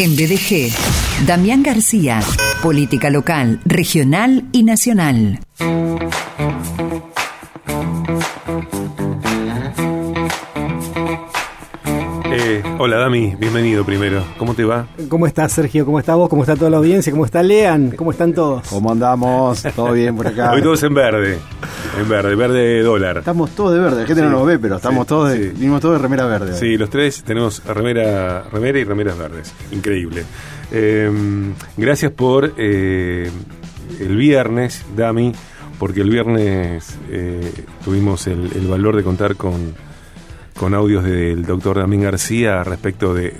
En BDG, Damián García, política local, regional y nacional. Hola Dami, bienvenido primero. ¿Cómo te va? ¿Cómo estás, Sergio? ¿Cómo está vos? ¿Cómo está toda la audiencia? ¿Cómo está Lean? ¿Cómo están todos? ¿Cómo andamos? ¿Todo bien por acá? Hoy todos en verde. En verde, verde dólar. Estamos todos de verde. La gente Sí. no nos ve, pero estamos Sí, todos de, sí. vinimos todos de remera verde. Sí, los tres tenemos remera, remera y remeras verdes. Increíble. Eh, gracias por eh, el viernes, Dami, porque el viernes eh, tuvimos el, el valor de contar con, con audios del doctor Damín García respecto de,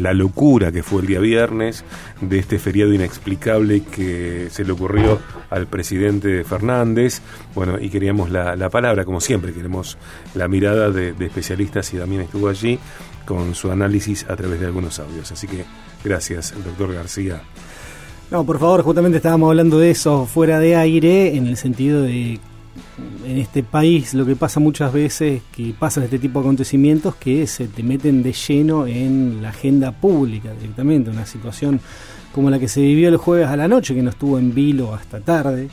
la locura que fue el día viernes, de este feriado inexplicable que se le ocurrió al presidente Fernández. Bueno, y queríamos la, la palabra, como siempre, queremos la mirada de, de especialistas y Damín estuvo allí con su análisis a través de algunos audios. Así que gracias, doctor García. No, por favor, justamente estábamos hablando de eso fuera de aire, en el sentido de en este país lo que pasa muchas veces, que pasan este tipo de acontecimientos que se te meten de lleno en la agenda pública directamente, una situación como la que se vivió el jueves a la noche, que no estuvo en vilo hasta tarde,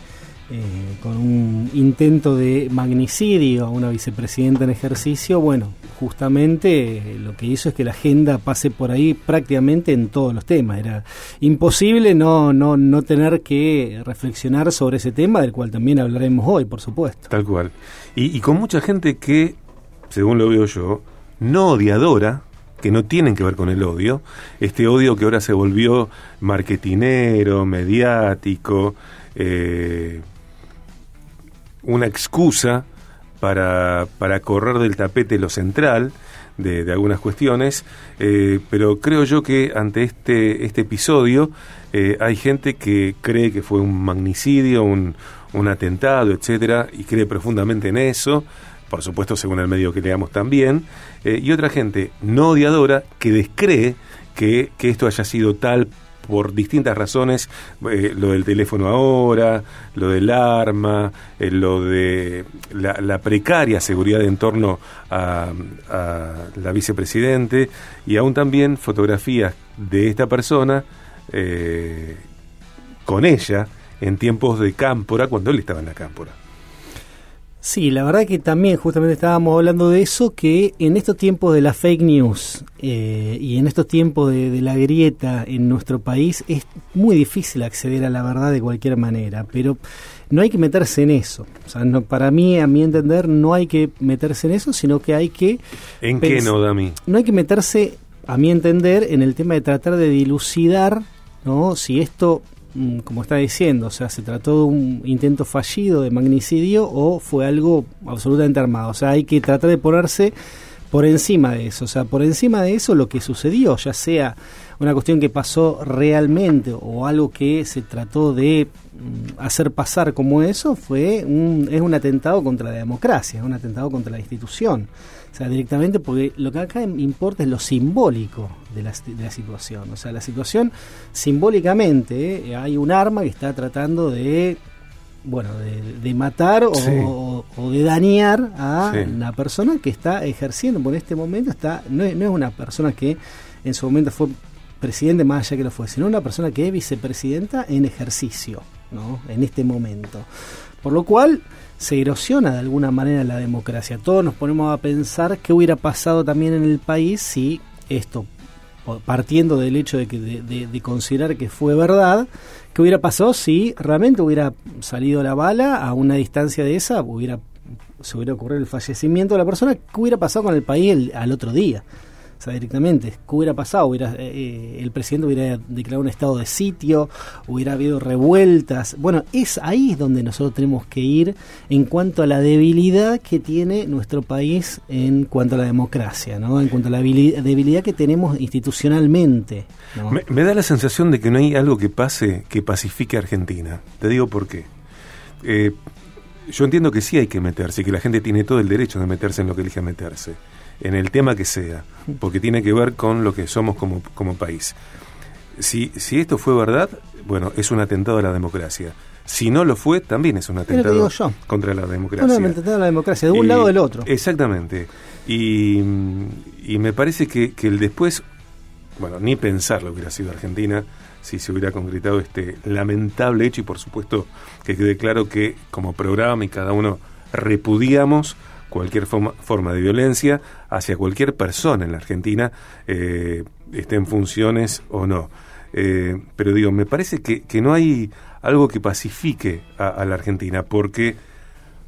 eh, con un intento de magnicidio a una vicepresidenta en ejercicio, bueno, justamente eh, lo que hizo es que la agenda pase por ahí prácticamente en todos los temas. Era imposible no, no, no tener que reflexionar sobre ese tema, del cual también hablaremos hoy, por supuesto. Tal cual. Y, con mucha gente que, según lo veo yo, no odiadora, que no tienen que ver con el odio, este odio que ahora se volvió marketinero, mediático, eh, una excusa para, para correr del tapete lo central de, algunas cuestiones, eh, pero creo yo que ante este, este episodio eh, hay gente que cree que fue un magnicidio, un, un atentado, etcétera, y cree profundamente en eso, por supuesto según el medio que leamos también, eh, y otra gente no odiadora que descree que, que esto haya sido tal por distintas razones, eh, lo del teléfono ahora, lo del arma, eh, lo de la, precaria seguridad en torno a, a la vicepresidente y aún también fotografías de esta persona eh, con ella en tiempos de cámpora, cuando él estaba en la cámpora. Sí, la verdad que también justamente estábamos hablando de eso, que en estos tiempos de la fake news eh, y en estos tiempos de, de la grieta en nuestro país es muy difícil acceder a la verdad de cualquier manera, pero no hay que meterse en eso. O sea, no, para mí, a mi entender, no hay que meterse en eso, sino que hay que... ¿En qué no, Dami? No hay que meterse, a mi entender, en el tema de tratar de dilucidar, ¿no? Si esto, como está diciendo, o sea, se trató de un intento fallido de magnicidio o fue algo absolutamente armado. O sea, hay que tratar de ponerse por encima de eso, o sea, por encima de eso lo que sucedió, ya sea una cuestión que pasó realmente o algo que se trató de mm, hacer pasar como eso, fue un, es un atentado contra la democracia, es un atentado contra la institución. O sea, directamente porque lo que acá importa es lo simbólico de la, de la situación. O sea, la situación simbólicamente eh, hay un arma que está tratando de bueno, de, de matar o, Sí. o- o de dañar a Sí. una persona que está ejerciendo, por este momento está, no es, no es una persona que en su momento fue presidente, más allá que lo fue, sino una persona que es vicepresidenta en ejercicio, ¿no? En este momento. Por lo cual se erosiona de alguna manera la democracia. Todos nos ponemos a pensar qué hubiera pasado también en el país si esto, partiendo del hecho de, que, de, de- de considerar que fue verdad, qué hubiera pasado si realmente hubiera salido la bala a una distancia de esa, hubiera se hubiera ocurrido el fallecimiento de la persona, ¿qué hubiera pasado con el país el- al otro día? O sea, directamente, ¿qué hubiera pasado? Hubiera, eh, el presidente hubiera declarado un estado de sitio, hubiera habido revueltas. Bueno, es ahí donde nosotros tenemos que ir en cuanto a la debilidad que tiene nuestro país en cuanto a la democracia, ¿no? En cuanto a la debilidad que tenemos institucionalmente. Me, da la sensación de que no hay algo que pase que pacifique a Argentina. Te digo por qué. Eh, yo entiendo que sí hay que meterse que la gente tiene todo el derecho de meterse en lo que elija meterse, en el tema que sea, porque tiene que ver con lo que somos como, como país. Si, si esto fue verdad, bueno, es un atentado a la democracia. Si no lo fue, también es un atentado yo. contra la democracia. Bueno, atentado a la democracia, de un Y- lado o del otro. Exactamente. Y, y me parece que, que el después bueno, ni pensar lo que hubiera sido Argentina si se hubiera concretado este lamentable hecho y por supuesto que quede claro que como programa y cada uno repudiamos cualquier forma, forma de violencia hacia cualquier persona en la Argentina, eh, esté en funciones o no. Eh, pero digo, me parece que, que, no hay algo que pacifique a, a, la Argentina, porque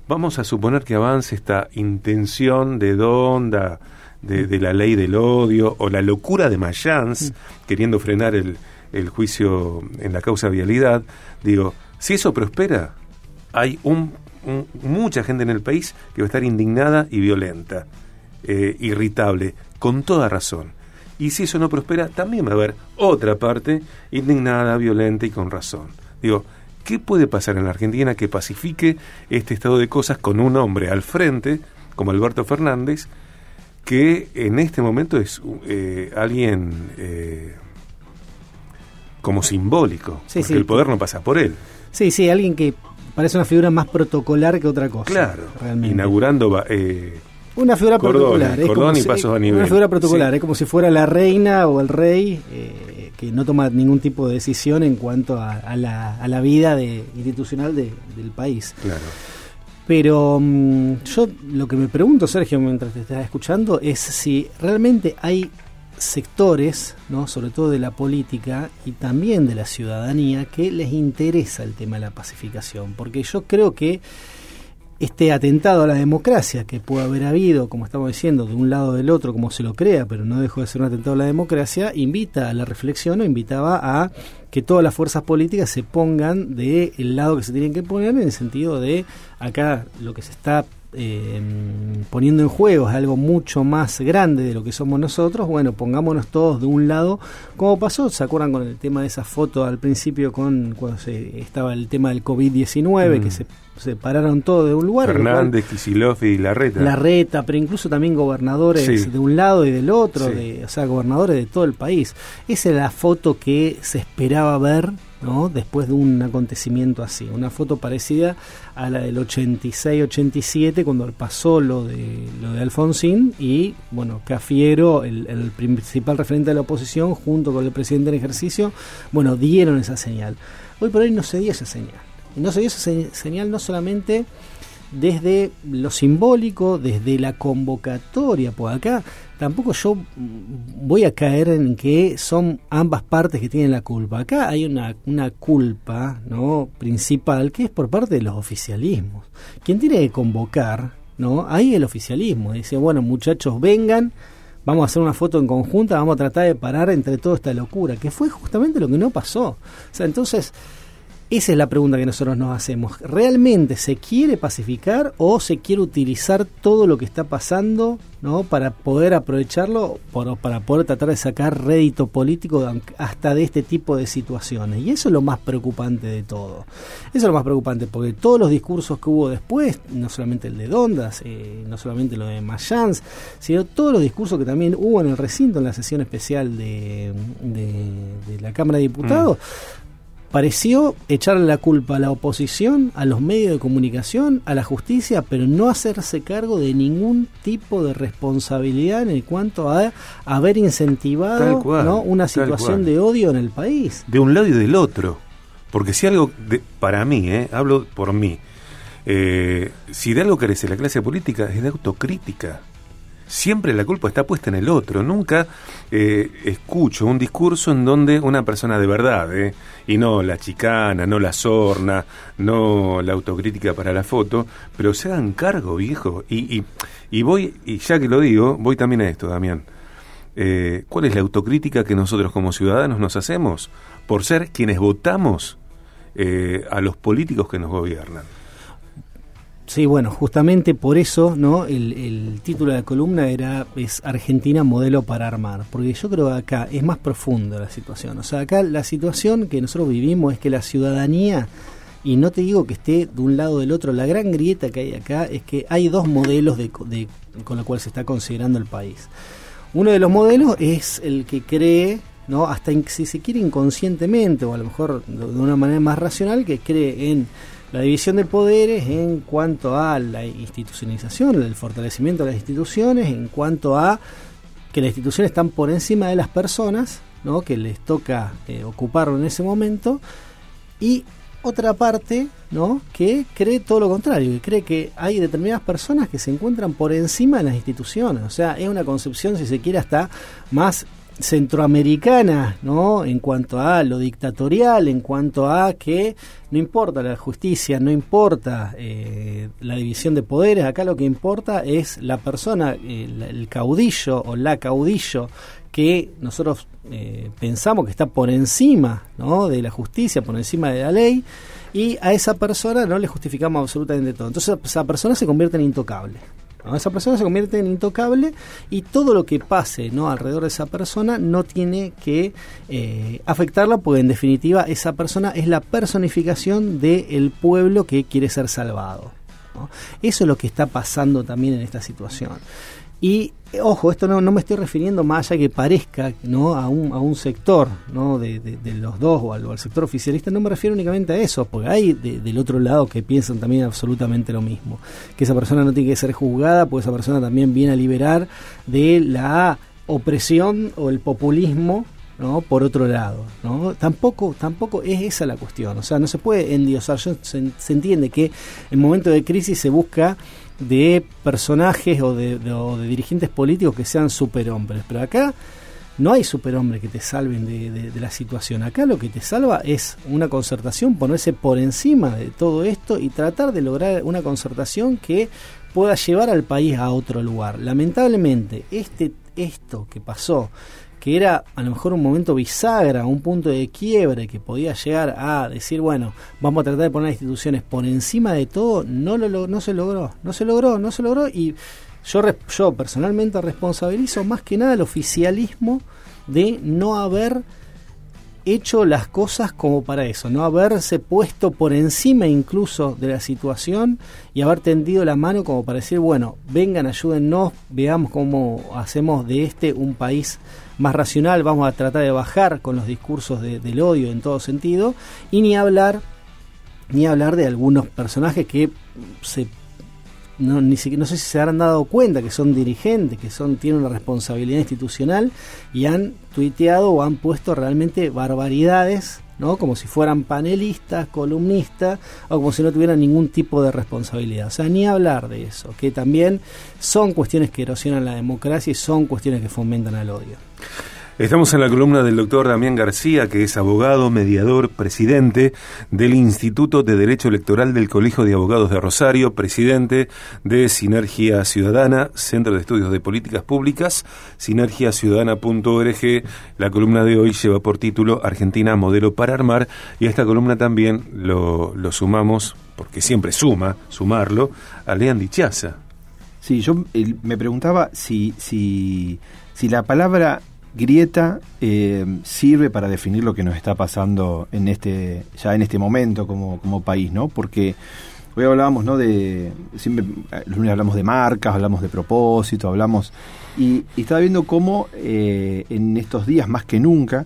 vamos a suponer que avance esta intención de Donda, de, de la ley del odio, o la locura de Mayans, mm. queriendo frenar el, el juicio en la causa vialidad. Digo, si eso prospera, hay un mucha gente en el país que va a estar indignada y violenta, eh, irritable, con toda razón. Y si eso no prospera, también va a haber otra parte indignada, violenta y con razón. Digo, ¿qué puede pasar en la Argentina que pacifique este estado de cosas con un hombre al frente, como Alberto Fernández, que en este momento es eh, alguien eh, como simbólico, Sí, porque sí. el poder no pasa por él. Sí, sí, alguien que parece una figura más protocolar que otra cosa. Claro, realmente. inaugurando eh, Una figura Cordones, protocolar. cordón y si- pasos a nivel. Una figura protocolar, Sí. es como si fuera la reina o el rey eh, que no toma ningún tipo de decisión en cuanto a, a la, a la vida de- institucional de- del país. claro. Pero mm, yo lo que me pregunto, Sergio, mientras te estás escuchando, es si realmente hay sectores, ¿no? sobre todo de la política y también de la ciudadanía, que les interesa el tema de la pacificación. Porque yo creo que este atentado a la democracia que puede haber habido, como estamos diciendo, de un lado o del otro, como se lo crea, pero no dejó de ser un atentado a la democracia, invita a la reflexión o invitaba a que todas las fuerzas políticas se pongan del lado que se tienen que poner en el sentido de acá lo que se está eh, poniendo en juego es algo mucho más grande de lo que somos nosotros, bueno, pongámonos todos de un lado, como pasó, ¿se acuerdan con el tema de esa foto al principio con cuando se, estaba el tema del COVID-19, Mm. que se separaron todos de un lugar? Fernández, Kicillof y Larreta. la reta, pero incluso también gobernadores Sí. de un lado y del otro, Sí. de, o sea, gobernadores de todo el país. Esa es la foto que se esperaba ver ¿no? después de un acontecimiento así. Una foto parecida a la del 86-87, cuando pasó lo de, lo de Alfonsín y, bueno, Cafiero, el, principal referente de la oposición, junto con el presidente en ejercicio, bueno, dieron esa señal. Hoy por hoy no se dio esa señal. No se dio esa se- señal no solamente desde lo simbólico, desde la convocatoria, pues acá tampoco yo voy a caer en que son ambas partes que tienen la culpa. Acá hay una, una culpa no principal que es por parte de los oficialismos. Quien tiene que convocar, ¿no? Ahí el oficialismo. Dice, bueno, muchachos, vengan, vamos a hacer una foto en conjunta, vamos a tratar de parar entre toda esta locura, que fue justamente lo que no pasó. O sea, entonces, esa es la pregunta que nosotros nos hacemos. ¿Realmente se quiere pacificar o se quiere utilizar todo lo que está pasando ¿no? para poder aprovecharlo, por- para poder tratar de sacar rédito político hasta de este tipo de situaciones? Y eso es lo más preocupante de todo. Eso es lo más preocupante, porque todos los discursos que hubo después, no solamente el de Dondas, eh, no solamente lo de Mayans, sino todos los discursos que también hubo en el recinto, en la sesión especial de, de- de la Cámara de Diputados, pareció echarle la culpa a la oposición, a los medios de comunicación, a la justicia, pero no hacerse cargo de ningún tipo de responsabilidad en cuanto a haber incentivado Tal cual, ¿no? una situación de odio en el país. de un lado y del otro. Porque si algo, de- para mí, eh, hablo por mí, eh, si de algo carece la clase política es de autocrítica. Siempre la culpa está puesta en el otro. Nunca eh, escucho un discurso en donde una persona de verdad, eh, y no la chicana, no la sorna, no la autocrítica para la foto, pero se hagan cargo, viejo. Y, y, y voy, y ya que lo digo, voy también a esto, Damián. Eh, ¿Cuál es la autocrítica que nosotros como ciudadanos nos hacemos por ser quienes votamos eh, a los políticos que nos gobiernan? Sí, bueno, justamente por eso, ¿no? El, el título de la columna era es Argentina modelo para armar, porque yo creo que acá es más profundo la situación. O sea, acá la situación que nosotros vivimos es que la ciudadanía y no te digo que esté de un lado o del otro, la gran grieta que hay acá es que hay dos modelos de, de- con los cuales se está considerando el país. Uno de los modelos es el que cree, ¿no? hasta si se quiere inconscientemente o a lo mejor de una manera más racional, que cree en la división de poderes en cuanto a la institucionalización, el fortalecimiento de las instituciones, en cuanto a que las instituciones están por encima de las personas, ¿no? que les toca eh, ocuparlo en ese momento, y otra parte ¿no? que cree todo lo contrario, que cree que hay determinadas personas que se encuentran por encima de las instituciones. O sea, es una concepción, si se quiere, hasta más centroamericana, ¿no? En cuanto a lo dictatorial, en cuanto a que no importa la justicia, no importa eh, la división de poderes, acá lo que importa es la persona, el, caudillo o la caudillo que nosotros eh, pensamos que está por encima ¿no? de la justicia, por encima de la ley, y a esa persona no le justificamos absolutamente todo. Entonces esa persona se convierte en intocable. Esa persona se convierte en intocable y todo lo que pase ¿no? alrededor de esa persona no tiene que eh, afectarla, porque en definitiva esa persona es la personificación del pueblo que quiere ser salvado. Eso es lo que está pasando también en esta situación. Y ojo, esto no, no me estoy refiriendo más allá que parezca ¿no? a, un, a un sector ¿no? de, de, los dos o al, al, sector oficialista, no me refiero únicamente a eso, porque hay de, del otro lado que piensan también absolutamente lo mismo, que esa persona no tiene que ser juzgada, porque esa persona también viene a liberar de la opresión o el populismo ¿no? por otro lado. ¿no? Tampoco, tampoco es esa la cuestión. O sea, no se puede endiosar. Se, se entiende que en momentos de crisis se busca de personajes o de, o de, dirigentes políticos que sean superhombres. Pero acá no hay superhombres que te salven de, de, de, la situación. Acá lo que te salva es una concertación, ponerse por encima de todo esto y tratar de lograr una concertación que pueda llevar al país a otro lugar. Lamentablemente, este, esto que pasó que era a lo mejor un momento bisagra, un punto de quiebre que podía llegar a decir, bueno, vamos a tratar de poner instituciones por encima de todo, no, lo, no se logró, no se logró, no se logró y yo, yo personalmente responsabilizo más que nada el oficialismo de no haber hecho las cosas como para eso, no haberse puesto por encima incluso de la situación y haber tendido la mano como para decir, bueno, vengan, ayúdennos, veamos cómo hacemos de este un país más racional, vamos a tratar de bajar con los discursos de, del odio en todo sentido, y ni hablar, ni hablar de algunos personajes que se no, ni siquiera, no sé si se habrán dado cuenta que son dirigentes, que son tienen una responsabilidad institucional y han tuiteado o han puesto realmente barbaridades, ¿no? Como si fueran panelistas, columnistas o como si no tuvieran ningún tipo de responsabilidad. O sea, ni hablar de eso, que también son cuestiones que erosionan la democracia y son cuestiones que fomentan el odio. Estamos en la columna del doctor Damián García, que es abogado, mediador, presidente del Instituto de Derecho Electoral del Colegio de Abogados de Rosario, presidente de Sinergia Ciudadana, Centro de Estudios de Políticas Públicas, sinergiaciudadana.org. La columna de hoy lleva por título Argentina, modelo para armar, y a esta columna también lo, lo sumamos, porque siempre suma, sumarlo, a Lean Dichaza. Sí, yo eh, me preguntaba si, si, si la palabra grieta eh, sirve para definir lo que nos está pasando en este ya en este momento como, como país, ¿no? Porque hoy hablábamos, ¿no? De siempre los lunes hablamos de marcas, hablamos de propósito, hablamos y, estaba viendo cómo eh, en estos días más que nunca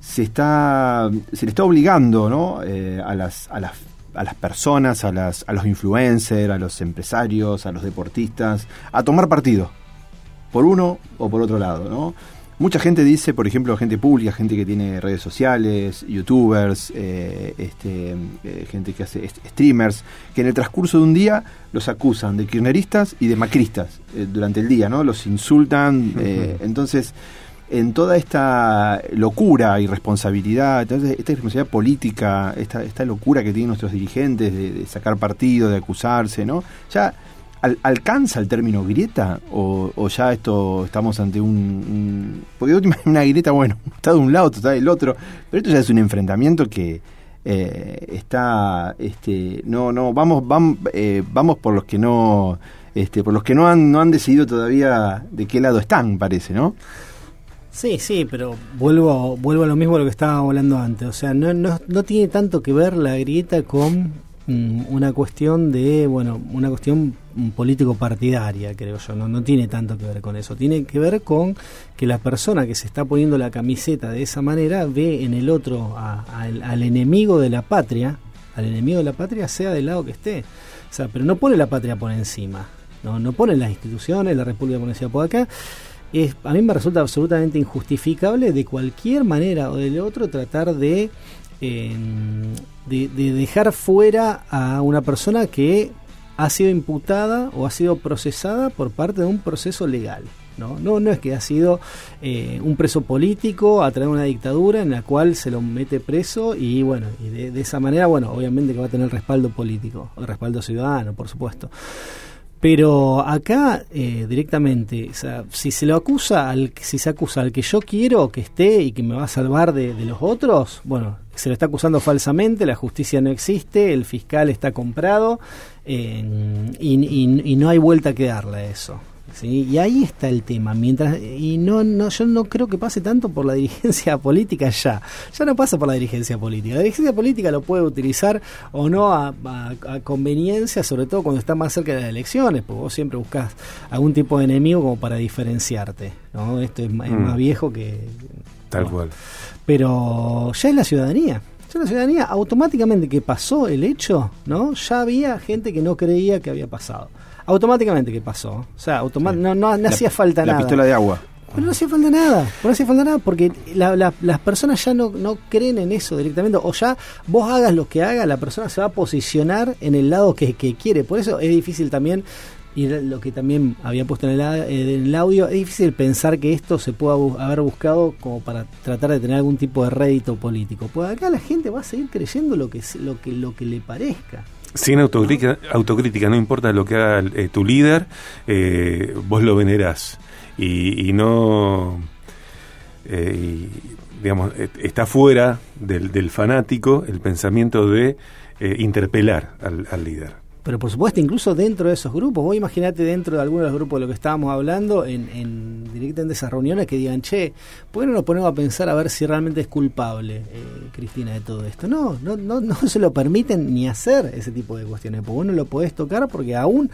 se está se le está obligando, ¿no? Eh, a las a las a las personas, a las a los influencers, a los empresarios, a los deportistas a tomar partido por uno o por otro lado, ¿no? Mucha gente dice, por ejemplo, gente pública, gente que tiene redes sociales, youtubers, eh, este, eh, gente que hace streamers, que en el transcurso de un día los acusan de kirchneristas y de macristas eh, durante el día, ¿no? Los insultan. Uh -huh. entonces, en toda esta locura y responsabilidad, entonces, esta responsabilidad política, esta, esta locura que tienen nuestros dirigentes de, de sacar partido, de acusarse, ¿no? Ya ¿Al, ¿Alcanza el término grieta? O, o, ya esto estamos ante un, un. Porque una grieta, bueno, está de un lado, está del otro. Pero esto ya es un enfrentamiento que eh, está. este No, no, vamos, vamos, eh, vamos por los que no. Este, por los que no han, no han decidido todavía de qué lado están, parece, ¿no? Sí, sí, pero vuelvo, vuelvo a lo mismo de lo que estábamos hablando antes. O sea, no, no, no tiene tanto que ver la grieta con una cuestión de, bueno, una cuestión político partidaria, creo yo, no, no tiene tanto que ver con eso, tiene que ver con que la persona que se está poniendo la camiseta de esa manera ve en el otro a, al, enemigo de la patria, al enemigo de la patria sea del lado que esté, o sea, pero no pone la patria por encima, no, no pone las instituciones, la República encima. Por acá, es, a mí me resulta absolutamente injustificable de cualquier manera o del otro tratar de, eh, de, de dejar fuera a una persona que ha sido imputada o ha sido procesada por parte de un proceso legal. No, no, no es que ha sido eh, un preso político a través de una dictadura en la cual se lo mete preso y bueno, y de, esa manera, bueno, obviamente que va a tener respaldo político, el respaldo ciudadano, por supuesto. Pero acá eh, directamente, o sea, si se lo acusa al, si se acusa al que yo quiero que esté y que me va a salvar de, de los otros, bueno, se lo está acusando falsamente, la justicia no existe, el fiscal está comprado eh, y, y, y no hay vuelta que darle a eso. ¿sí? Y ahí está el tema. Mientras y no, no, yo no creo que pase tanto por la dirigencia política ya. Ya no pasa por la dirigencia política. La dirigencia política lo puede utilizar o no a, a, a conveniencia, sobre todo cuando está más cerca de las elecciones, porque vos siempre buscas algún tipo de enemigo como para diferenciarte. ¿no? Esto es, mm. es más viejo que. Tal no. cual. Pero ya es la ciudadanía. Ya la ciudadanía, automáticamente que pasó el hecho, ¿no? Ya había gente que no creía que había pasado automáticamente que pasó. O sea, sí. no, no, no, hacía falta la nada. La pistola de agua. Pero no hacía falta nada, no hacía falta nada porque la, la, las personas ya no, no creen en eso directamente, o ya vos hagas lo que hagas, la persona se va a posicionar en el lado que, que quiere. Por eso es difícil también, y lo que también había puesto en el, en el audio, es difícil pensar que esto se pueda haber buscado como para tratar de tener algún tipo de rédito político. Pues acá la gente va a seguir creyendo lo que, lo que, lo que le parezca. Sin autocrítica, autocrítica, no importa lo que haga eh, tu líder, eh, vos lo venerás. Y, y no. Eh, digamos, está fuera del, del, fanático el pensamiento de eh, interpelar al líder pero por supuesto incluso dentro de esos grupos, vos imaginate dentro de algunos de los grupos de lo que estábamos hablando en, en directamente esas reuniones que digan, che, ¿por qué no nos ponemos a pensar a ver si realmente es culpable eh, Cristina de todo esto? No, no, no, no se lo permiten ni hacer ese tipo de cuestiones, porque vos no lo podés tocar porque aún,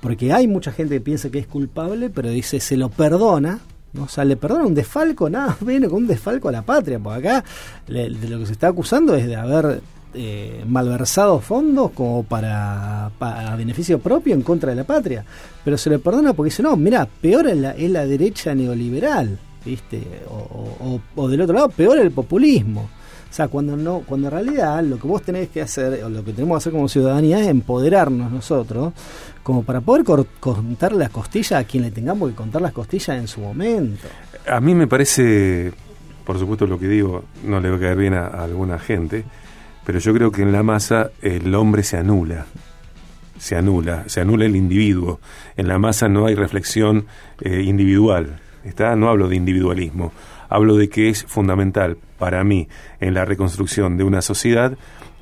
porque hay mucha gente que piensa que es culpable, pero dice, se lo perdona, ¿no? O sea, le perdona un desfalco, nada menos que un desfalco a la patria, porque acá le, de lo que se está acusando es de haber eh, malversado fondos como para, para, beneficio propio en contra de la patria. Pero se le perdona porque dice, no, mira, peor es la, es la derecha neoliberal, ¿viste? O, o, del otro lado, peor el populismo. O sea, cuando no, cuando en realidad lo que vos tenés que hacer, o lo que tenemos que hacer como ciudadanía es empoderarnos nosotros, como para poder contar las costillas a quien le tengamos que contar las costillas en su momento. A mí me parece, por supuesto lo que digo no le va a caer bien a alguna gente, pero yo creo que en la masa el hombre se anula, se anula, se anula el individuo. En la masa no hay reflexión eh, individual, ¿está? No hablo de individualismo, hablo de que es fundamental para mí en la reconstrucción de una sociedad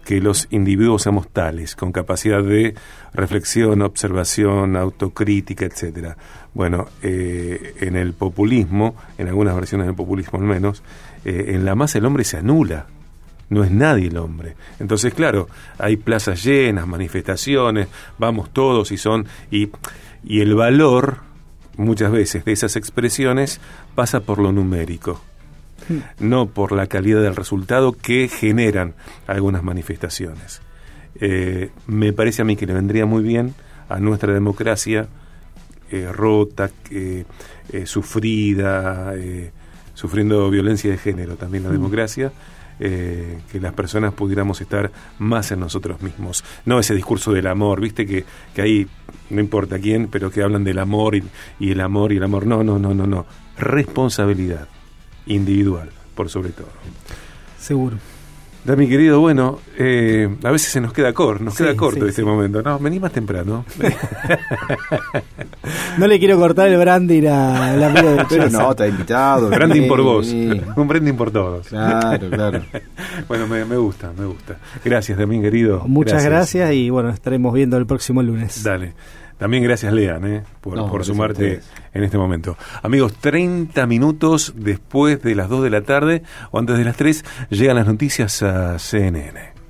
que los individuos seamos tales, con capacidad de reflexión, observación, autocrítica, etcétera. Bueno, eh, en el populismo, en algunas versiones del populismo al menos, eh, en la masa el hombre se anula, no es nadie el hombre. Entonces, claro, hay plazas llenas, manifestaciones, vamos todos y son y y el valor muchas veces de esas expresiones pasa por lo numérico, no por la calidad del resultado que generan algunas manifestaciones. Eh, me parece a mí que le vendría muy bien a nuestra democracia eh, rota, eh, sufrida, sufriendo violencia de género también la democracia eh, que las personas pudiéramos estar más en nosotros mismos. No ese discurso del amor, viste que, que ahí no importa quién, pero que hablan del amor y, y el amor y el amor. No, no, no, no, no. Responsabilidad individual, por sobre todo. Seguro. Da, mi querido, bueno, eh, a veces se nos queda corto, nos sí, queda corto sí, este sí. momento. No, vení más temprano. no le quiero cortar el branding al amigo de Pero no, está invitado. branding por vos, un branding por todos. Claro, claro. bueno, me, me, gusta, me gusta. Gracias, también querido. Muchas gracias. gracias y bueno, estaremos viendo el próximo lunes. Dale. También gracias, Lean, ¿eh? por, no, por sumarte en este momento. Amigos, 30 minutos después de las 2 de la tarde o antes de las 3 llegan las noticias a CNN.